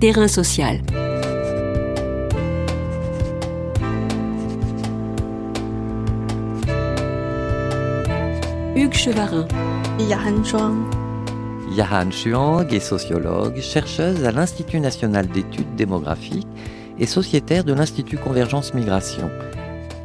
Terrain social. Hugues Chevarin. Yahan Zhuang. Yahan Xuang est sociologue, chercheuse à l'Institut national d'études démographiques et sociétaire de l'Institut Convergence Migration.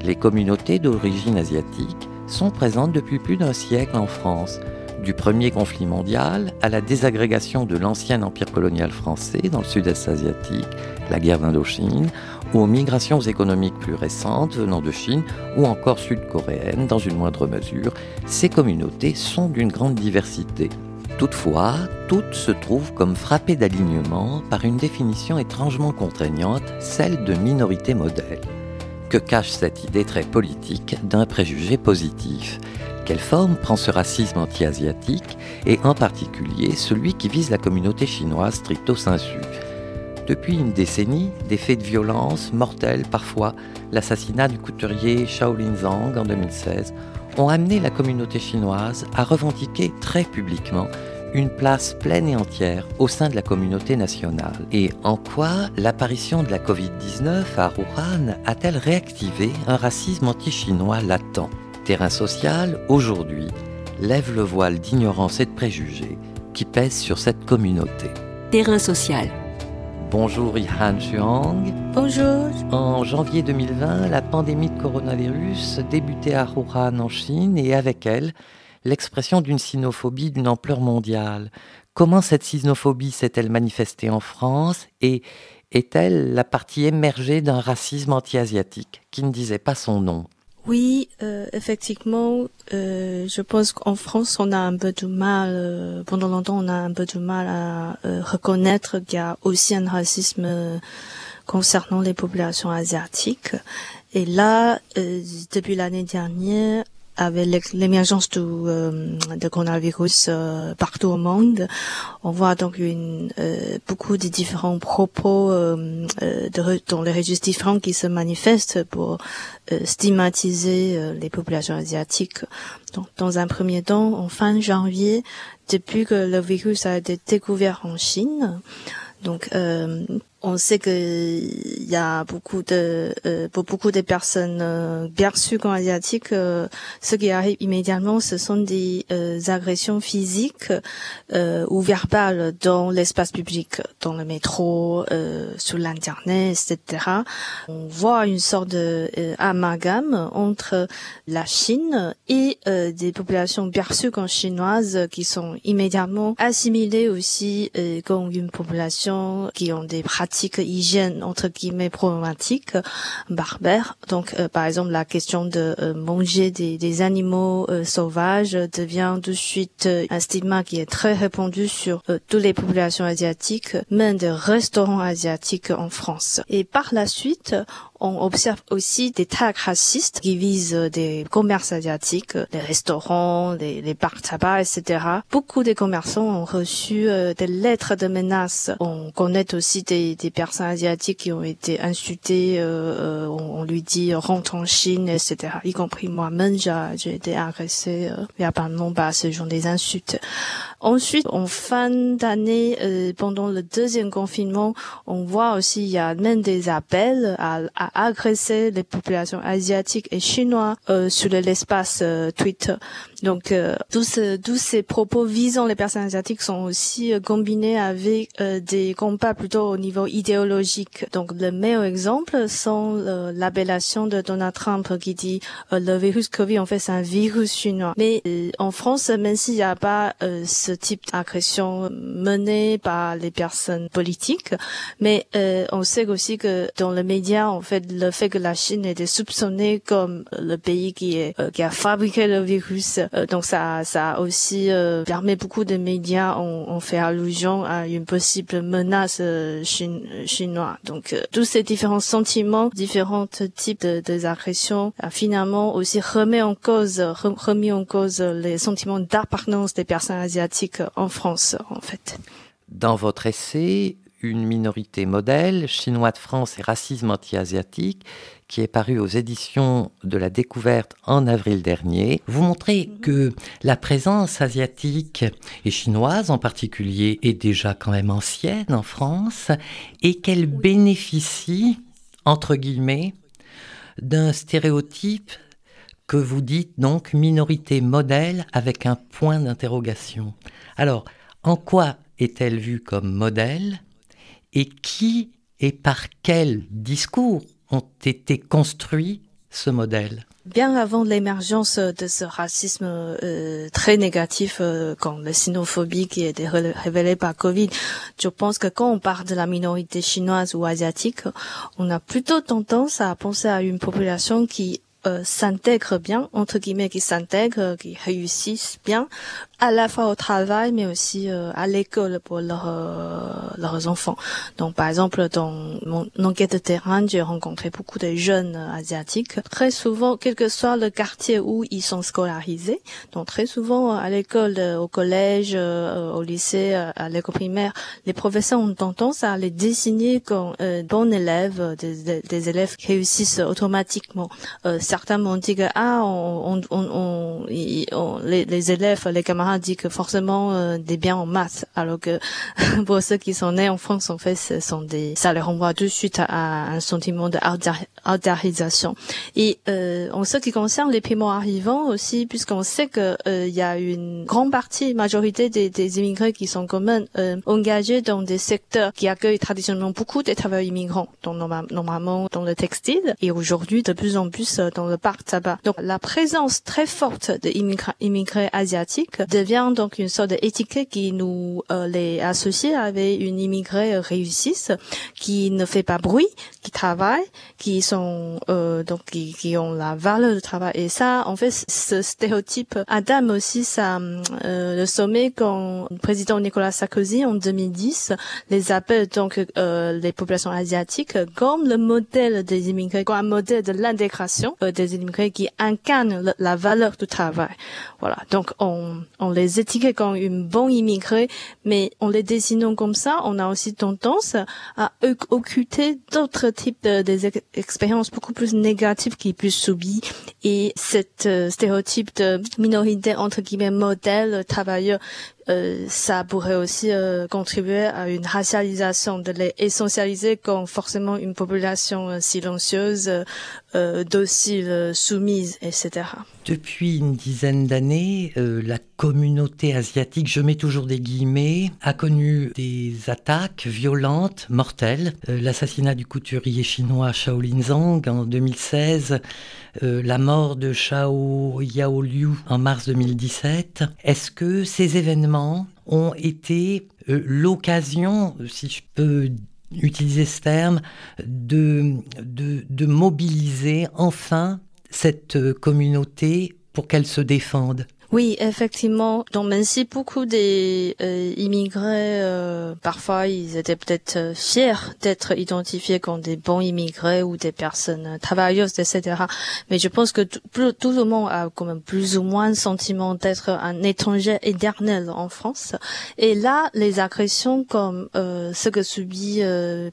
Les communautés d'origine asiatique sont présentes depuis plus d'un siècle en France, du premier conflit mondial à la désagrégation de l'ancien empire colonial français dans le sud-est asiatique, la guerre d'Indochine, ou aux migrations économiques plus récentes venant de Chine ou encore sud-coréennes dans une moindre mesure, ces communautés sont d'une grande diversité. Toutefois, toutes se trouvent comme frappées d'alignement par une définition étrangement contraignante, celle de minorité modèle. Que cache cette idée très politique d'un préjugé positif? Quelle forme prend ce racisme anti-asiatique et en particulier celui qui vise la communauté chinoise stricto sensu depuis une décennie, des faits de violence mortels parfois, l'assassinat du couturier Shaolin Zhang en 2016, ont amené la communauté chinoise à revendiquer très publiquement une place pleine et entière au sein de la communauté nationale. Et en quoi l'apparition de la Covid-19 à Wuhan a-t-elle réactivé un racisme anti-chinois latent? Terrain social, aujourd'hui, lève le voile d'ignorance et de préjugés qui pèsent sur cette communauté. Terrain social. Bonjour Ihan Xuang. Bonjour. En janvier 2020, la pandémie de coronavirus débutait à Wuhan en Chine et avec elle, l'expression d'une sinophobie d'une ampleur mondiale. Comment cette sinophobie s'est-elle manifestée en France et est-elle la partie émergée d'un racisme anti-asiatique qui ne disait pas son nom? Oui, euh, effectivement, euh, je pense qu'en France, on a un peu de mal, euh, pendant longtemps, on a un peu de mal à euh, reconnaître qu'il y a aussi un racisme euh, concernant les populations asiatiques. Et là, euh, depuis l'année dernière, avec l'émergence du euh, de coronavirus euh, partout au monde, on voit donc une, euh, beaucoup de différents propos euh, euh, de dans les registres différents qui se manifestent pour euh, stigmatiser les populations asiatiques. Donc, dans un premier temps, en fin janvier, depuis que le virus a été découvert en Chine, donc on sait que il y a beaucoup de euh, pour beaucoup de personnes euh, perçues comme asiatiques, euh, ce qui arrive immédiatement, ce sont des euh, agressions physiques euh, ou verbales dans l'espace public, dans le métro, euh, sur l'internet, etc. On voit une sorte de amalgame entre la Chine et des populations perçues comme chinoises qui sont immédiatement assimilées aussi comme une population qui ont des pratiques hygiène entre guillemets problématiques, barbères. Donc euh, par exemple la question de euh, manger des, des animaux euh, sauvages devient de suite euh, un stigma qui est très répandu sur euh, toutes les populations asiatiques, même des restaurants asiatiques en France. Et par la suite, on observe aussi des tags racistes qui visent des commerces asiatiques, les restaurants, les, les bars tabac, etc. Beaucoup de commerçants ont reçu euh, des lettres de menaces. On connaît aussi des, des personnes asiatiques qui ont été insultées. euh, euh, on, on lui dit rentre en Chine, etc. Y compris moi-même, j'ai été agressée euh, verbalement par ce genre des insultes. Ensuite, en fin d'année, euh, pendant le deuxième confinement, on voit aussi il y a même des appels à, à agresser les populations asiatiques et chinoises euh, sur l'espace euh, Twitter. Donc, euh, tous, ce- tous ces propos visant les personnes asiatiques sont aussi euh, combinés avec euh, des combats plutôt au niveau idéologique. Donc, le meilleur exemple sont euh, l'appellation de Donald Trump qui dit euh, le virus Covid en fait c'est un virus chinois. Mais euh, en France, même s'il n'y a pas euh, ce type d'agression menée par les personnes politiques, mais euh, on sait aussi que dans les médias, en fait, le fait que la Chine était soupçonnée comme le pays qui est euh, qui a fabriqué le virus, euh, donc ça ça aussi euh, permis beaucoup de médias ont, ont fait allusion à une possible menace euh, chinoise. Donc euh, tous ces différents sentiments, différents types de, de agressions, a finalement aussi remis en cause re- remis en cause les sentiments d'appartenance des personnes asiatiques en France, en fait. Dans votre essai, une minorité modèle, chinois de France et racisme anti-asiatique, qui est paru aux éditions de la découverte en avril dernier. Vous montrez que la présence asiatique et chinoise en particulier est déjà quand même ancienne en France et qu'elle bénéficie, entre guillemets, d'un stéréotype que vous dites donc minorité modèle avec un point d'interrogation. Alors, en quoi est-elle vue comme modèle? Et qui et par quel discours ont été construits ce modèle? Bien avant l'émergence de ce racisme euh, très négatif, euh, comme la sinophobie qui a été révélée par Covid, je pense que quand on parle de la minorité chinoise ou asiatique, on a plutôt tendance à penser à une population qui euh, s'intègre bien, entre guillemets, qui s'intègre, qui réussissent bien, à la fois au travail, mais aussi euh, à l'école pour leurs euh, leurs enfants. Donc, par exemple, dans mon enquête de terrain, j'ai rencontré beaucoup de jeunes asiatiques. Très souvent, quel que soit le quartier où ils sont scolarisés, donc très souvent à l'école, au collège, au lycée, à l'école primaire, les professeurs ont tendance à les désigner comme bons élèves, des, des, élèves qui réussissent automatiquement. Certains m'ont dit que ah, on, on, on, on les, les élèves, les camarades dit que forcément euh, des biens en maths, alors que pour ceux qui sont nés en France, en fait, ce sont des, ça les renvoie tout de suite à, un sentiment de Et euh, en ce qui concerne les paiements arrivants aussi, puisqu'on sait que euh, il y a une grande partie, majorité des, des immigrés qui sont quand même euh, engagés dans des secteurs qui accueillent traditionnellement beaucoup des travailleurs immigrants, normalement dans le textile, et aujourd'hui de plus en plus dans le parc tabac. Donc la présence très forte d'immigrés immigrés asiatiques devient donc une sorte d'étiquette qui nous euh, les associe avec une immigrée réussisse, qui ne fait pas bruit, qui travaille, qui sont euh, donc qui, qui, ont la valeur de travail. Et ça, en fait, ce stéréotype Adam aussi ça euh, le sommet quand le président Nicolas Sarkozy en 2010 les appelle donc euh, les populations asiatiques comme le modèle des immigrés, comme un modèle de l'intégration euh, des immigrés qui incarnent la valeur du travail. Voilà. Donc on on les étiquette comme une bonne immigrée, mais en les dessinant comme ça, on a aussi tendance à occulter d'autres types d'expériences beaucoup plus négatives qui puissent subir. Et cet euh, stéréotype de minorité entre guillemets modèle travailleur euh, ça pourrait aussi euh, contribuer à une racialisation, de les essentialiser comme forcément une population euh, silencieuse, docile, soumise, etc. Depuis une dizaine d'années, la communauté asiatique, je mets toujours des guillemets, a connu des attaques violentes, mortelles. L'assassinat du couturier chinois Shaolin Zhang en 2016, la mort de Shao Yaoliu en mars 2017. Est-ce que ces événements ont été euh, l'occasion, si je peux utiliser ce terme, de, mobiliser enfin cette euh, communauté pour qu'elle se défende oui, effectivement. Même si beaucoup des euh, immigrés, euh, parfois ils étaient peut-être euh, fiers d'être identifiés comme des bons immigrés ou des personnes travailleuses, etc. Mais je pense que tout, le monde a quand même plus ou moins le sentiment d'être un étranger éternel en France. Et là, les agressions comme ce que subit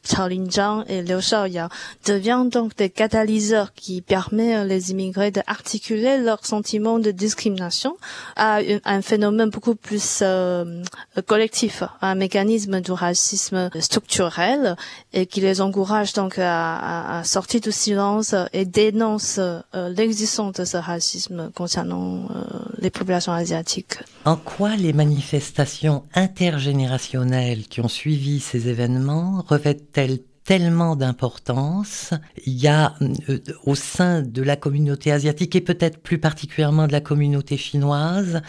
Chao Lin et Liu Shaoya deviennent donc des catalyseurs qui permettent les immigrés d'articuler leurs sentiments de discrimination à un phénomène beaucoup plus euh, collectif, un mécanisme du racisme structurel et qui les encourage donc à, sortir du silence et dénonce euh, l'existence de ce racisme concernant euh, les populations asiatiques. En quoi les manifestations intergénérationnelles qui ont suivi ces événements revêtent-elles tellement d'importance. Il y a euh, au sein de la communauté asiatique et peut-être plus particulièrement de la communauté chinoise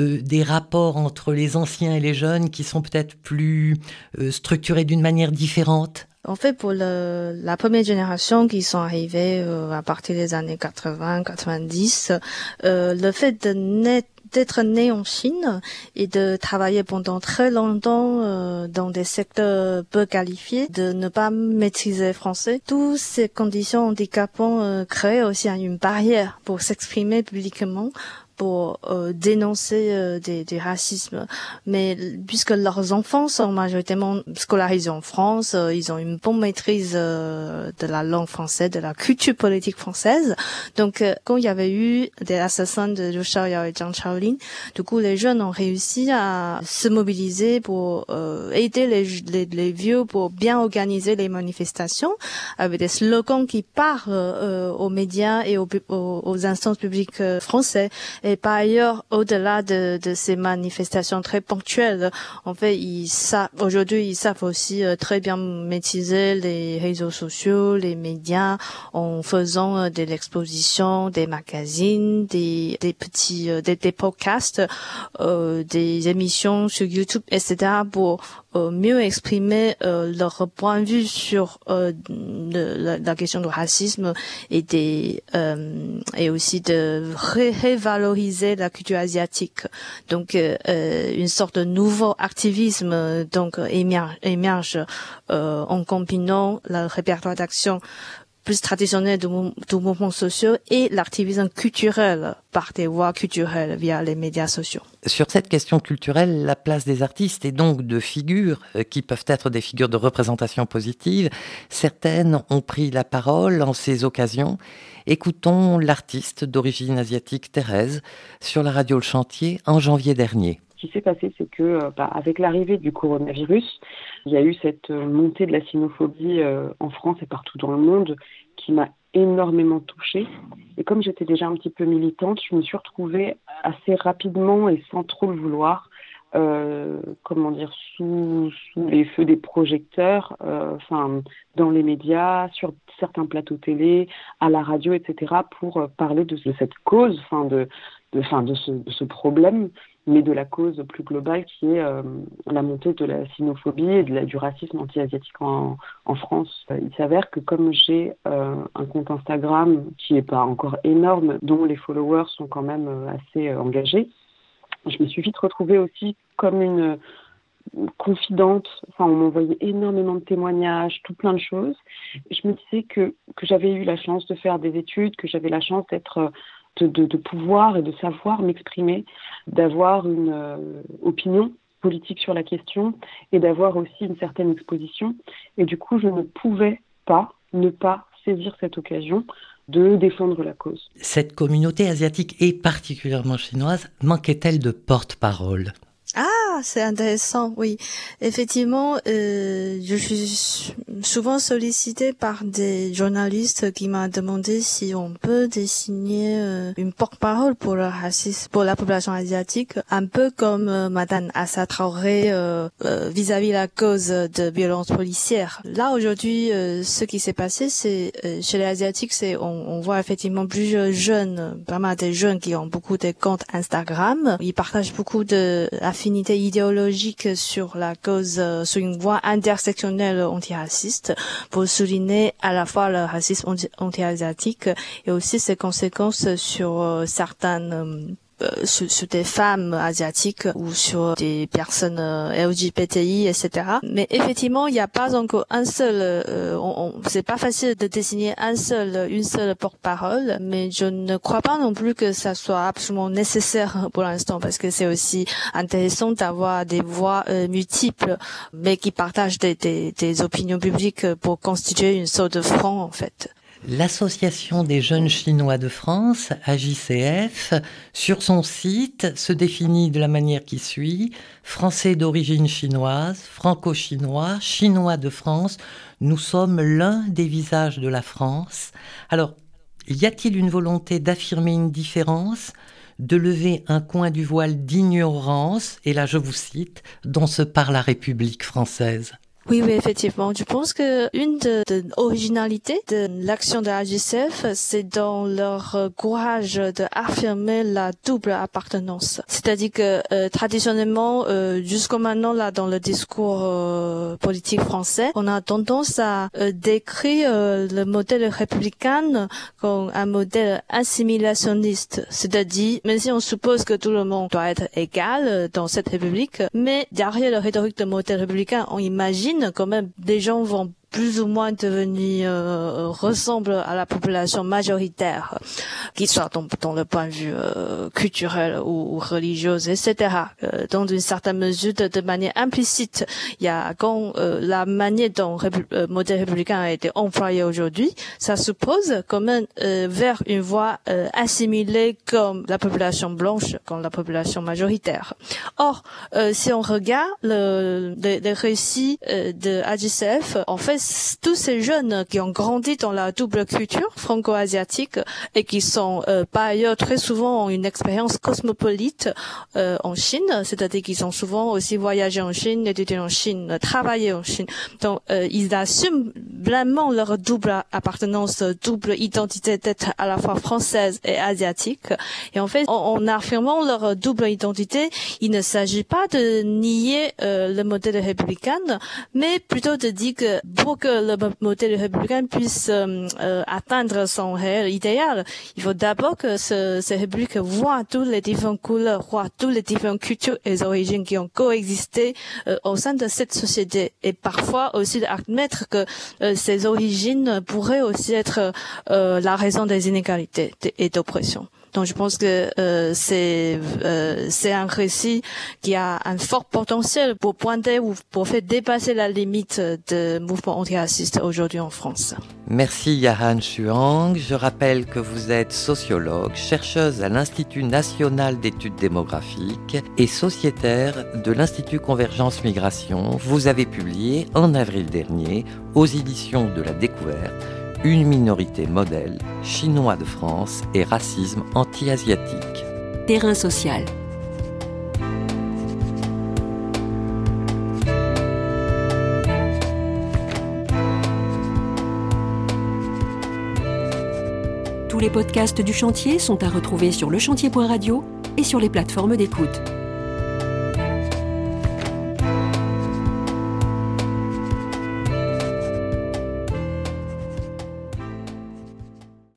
euh, des rapports entre les anciens et les jeunes qui sont peut-être plus euh, structurés d'une manière différente. En fait, pour la première génération qui sont arrivés à partir des années 80-90, le fait de naître d'être né en Chine et de travailler pendant très longtemps euh, dans des secteurs peu qualifiés, de ne pas maîtriser français, toutes ces conditions handicapantes euh, créent aussi une barrière pour s'exprimer publiquement pour euh, dénoncer euh, des, des, racismes. Mais puisque leurs enfants sont majoritairement scolarisés en France, euh, ils ont une bonne maîtrise de la langue française, de la culture politique française. Donc, quand il y avait eu des assassins de Liu Xiaoyao et Zhang Chaolin, du coup, les jeunes ont réussi à se mobiliser pour aider les, les, les, vieux pour bien organiser les manifestations avec des slogans qui parlent aux médias et aux, aux, aux instances publiques français. Et par ailleurs, au-delà de, de, ces manifestations très ponctuelles, en fait, ils savent aujourd'hui, ils savent aussi euh, très bien maîtriser les réseaux sociaux, les médias, en faisant euh, de l'exposition, des magazines, des, des petits, euh, des, des podcasts, des émissions sur YouTube, etc. pour euh, mieux exprimer euh, leur point de vue sur euh, la, la, question du racisme et des et aussi de révaloriser la culture asiatique. Donc une sorte de nouveau activisme donc émerge, émerge en combinant le répertoire d'action plus traditionnel du, du mouvement social et l'activisme culturel par des voies culturelles via les médias sociaux. Sur cette question culturelle, la place des artistes et donc de figures euh, qui peuvent être des figures de représentation positive, certaines ont pris la parole en ces occasions. Écoutons l'artiste d'origine asiatique Thérèse sur la radio Le Chantier en janvier dernier. Qui s'est passé, c'est que euh, bah, avec l'arrivée du coronavirus, il y a eu cette euh, montée de la sinophobie euh, en France et partout dans le monde qui m'a énormément touchée. Et comme j'étais déjà un petit peu militante, je me suis retrouvée assez rapidement et sans trop le vouloir, euh, comment dire, sous, les feux des projecteurs, euh, enfin, dans les médias, sur certains plateaux télé, à la radio, etc., pour parler de, cette cause, enfin, de, de, de, ce, problème mais de la cause plus globale qui est euh, la montée de la sinophobie et de du racisme anti-asiatique en, France. Euh, il s'avère que comme j'ai euh, un compte Instagram qui n'est pas encore énorme, dont les followers sont quand même euh, assez euh, engagés, je me suis vite retrouvée aussi comme une confidente. Enfin, on m'envoyait énormément de témoignages, tout plein de choses. je me disais que, que j'avais eu la chance de faire des études, que j'avais la chance d'être de, pouvoir et de savoir m'exprimer, d'avoir une euh, opinion politique sur la question et d'avoir aussi une certaine exposition. Et du coup, je ne pouvais pas ne pas saisir cette occasion de défendre la cause. Cette communauté asiatique et particulièrement chinoise manquait-elle de porte-parole? C'est intéressant, oui. Effectivement, euh, je suis souvent sollicitée par des journalistes qui m'ont demandé si on peut dessiner euh, une porte-parole pour la population asiatique, un peu comme euh, Madame Assa Traoré euh, vis-à-vis la cause de violence policière. Là aujourd'hui, ce qui s'est passé, c'est chez les asiatiques, c'est on, on, voit effectivement plusieurs jeunes, vraiment des jeunes qui ont beaucoup de comptes Instagram. Ils partagent beaucoup de affinité idéologique sur la cause, euh, sur une voie intersectionnelle antiraciste pour souligner à la fois le racisme anti-asiatique et aussi ses conséquences sur euh, certaines euh, sur, sur, des femmes asiatiques ou sur des personnes euh, LGBTI, etc. Mais effectivement, il n'y a pas encore un seul. Euh, c'est pas facile de désigner un seul, une seule porte-parole, mais je ne crois pas non plus que ça soit absolument nécessaire pour l'instant, parce que c'est aussi intéressant d'avoir des voix euh, multiples, mais qui partagent des, des, des opinions publiques pour constituer une sorte de front, en fait. L'Association des jeunes chinois de France, AJCF, sur son site se définit de la manière qui suit Français d'origine chinoise, franco-chinois, chinois de France, nous sommes l'un des visages de la France. Alors, y a-t-il une volonté d'affirmer une différence de lever un coin du voile d'ignorance, et là je vous cite, dont se parle la République française? Oui, oui, effectivement. Je pense que une de, de de l'action de la c'est dans leur euh, courage d'affirmer la double appartenance. C'est-à-dire que euh, traditionnellement, euh, jusqu'au maintenant, là, dans le discours euh, politique français, on a tendance à euh, décrire euh, le modèle républicain comme un modèle assimilationniste. C'est-à-dire, même si on suppose que tout le monde doit être égal dans cette république, mais derrière le rhétorique de modèle républicain, on imagine quand même des gens vont plus ou moins devenus euh, ressemblent à la population majoritaire, qui soit dans, dans le point de vue euh, culturel ou, ou religieux, etc. Euh, dans une certaine mesure, de, de, manière implicite, il y a quand euh, la manière dont le modèle républicain a été employé aujourd'hui, ça suppose quand même vers une voie assimilée comme la population blanche, comme la population majoritaire. Or, si on regarde le, les, les récits de AGCF, en fait, tous ces jeunes qui ont grandi dans la double culture franco-asiatique et qui sont euh, par ailleurs très souvent une expérience cosmopolite euh, en Chine, c'est-à-dire qu'ils ont souvent aussi voyagé en Chine, étudié en Chine, travaillé en Chine. Donc euh, ils assument vraiment leur double appartenance, double identité d'être à la fois française et asiatique. Et en fait, en, affirmant leur double identité, il ne s'agit pas de nier le modèle républicain, mais plutôt de dire que pour que le modèle républicain puisse euh, euh, atteindre son réel idéal, il faut d'abord que ce, cette république voit toutes les différentes couleurs, voit toutes les différentes cultures et origines qui ont coexisté euh, au sein de cette société. Et parfois aussi admettre que ces origines pourraient aussi être la raison des inégalités et d'oppression. Donc je pense que euh, c'est euh, c'est un récit qui a un fort potentiel pour pointer ou pour faire dépasser la limite de mouvement antiraciste aujourd'hui en France. Merci Yahan Chuang. Je rappelle que vous êtes sociologue, chercheuse à l'Institut national d'études démographiques et sociétaire de l'Institut Convergence Migration. Vous avez publié en avril dernier aux éditions de la Découverte une minorité modèle, chinois de France et racisme anti-asiatique. Terrain social. Tous les podcasts du chantier sont à retrouver sur lechantier.radio et sur les plateformes d'écoute.